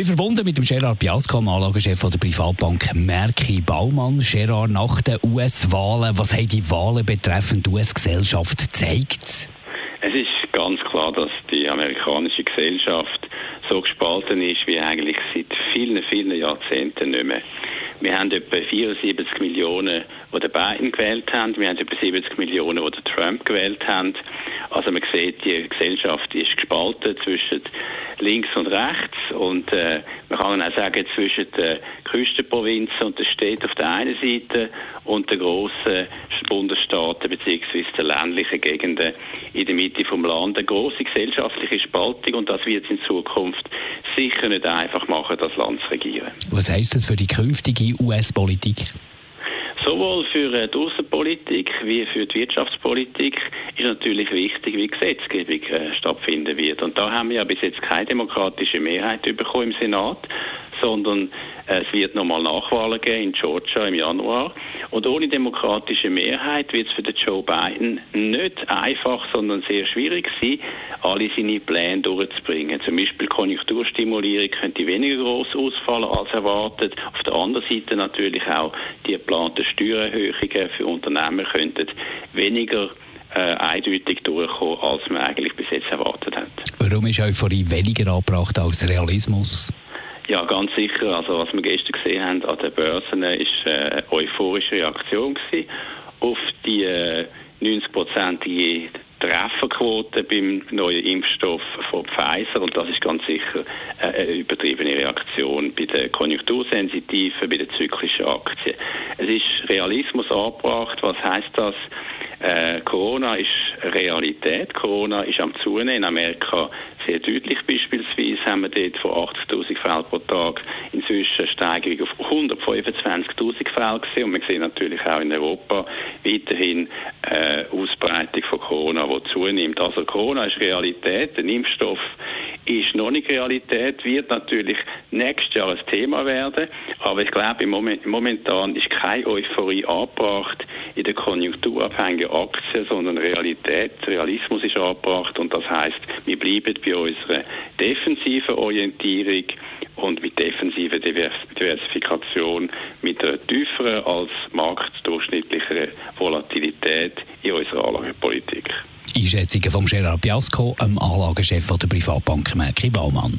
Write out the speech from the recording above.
bin verbunden mit dem Gerard Biasco, dem Anlagechef der Privatbank Merki Baumann. Gerard, nach den US-Wahlen, was haben die Wahlen betreffend US-Gesellschaft gezeigt? Es ist ganz klar, dass die amerikanische Gesellschaft so gespalten ist wie eigentlich seit vielen, vielen Jahrzehnten nicht mehr. Wir haben etwa 74 Millionen, die den Biden gewählt haben. Wir haben etwa 70 Millionen, die Trump gewählt haben. Also man sieht, die Gesellschaft ist gespalten zwischen links und rechts und äh, man kann auch sagen zwischen den Küstenprovinzen und den Städten auf der einen Seite und den grossen Bundesstaaten bzw. den ländlichen Gegenden in der Mitte vom Land. Eine grosse gesellschaftliche Spaltung und das wird in Zukunft sicher nicht einfach machen, das Land zu regieren. Was heißt das für die künftige US-Politik? Sowohl für äh, die Außenpolitik wie für die Wirtschaftspolitik ist natürlich wichtig, wie Gesetzgebung äh, stattfinden wird. Und da haben wir ja bis jetzt keine demokratische Mehrheit bekommen im Senat sondern es wird nochmal Nachwahlen geben in Georgia im Januar. Und ohne demokratische Mehrheit wird es für den Joe Biden nicht einfach, sondern sehr schwierig sein, alle seine Pläne durchzubringen. Zum Beispiel Konjunkturstimulierung könnte weniger groß ausfallen als erwartet. Auf der anderen Seite natürlich auch die geplanten Steuererhöhungen für Unternehmen könnten weniger äh, eindeutig durchkommen, als man eigentlich bis jetzt erwartet hat. Warum ist Euphorie weniger angebracht als Realismus? Ja, ganz sicher. Also was wir gestern gesehen haben an den Börsen, ist eine euphorische Reaktion auf die äh, 90-prozentige Trefferquote beim neuen Impfstoff von Pfizer und das ist ganz sicher eine übertriebene Reaktion bei den konjunktursensitiven, bei den zyklischen Aktien. Es ist Realismus angebracht. Was heißt das? Äh, Corona ist Realität. Corona ist am Zunehmen. In Amerika sehr deutlich beispielsweise haben wir dort von 80.000 Fällen pro Tag inzwischen Steigerung auf 125.000 Fälle gesehen. Und wir sehen natürlich auch in Europa weiterhin äh, Ausbreitung von Corona, die zunimmt. Also Corona ist Realität. Der Impfstoff ist noch nicht Realität, wird natürlich nächstes Jahr ein Thema werden. Aber ich glaube, momentan ist keine Euphorie angebracht in den konjunkturabhängigen Aktien, sondern Realität, Realismus ist angebracht und das heißt, wir bleiben bei unserer defensiven Orientierung und mit defensiver Diversifikation, mit einer tieferen als marktdurchschnittlicheren Volatilität in unserer Anlagepolitik. Einschätzungen von Gerard Biasco, dem Anlagechef der Privatbank Merki Baumann.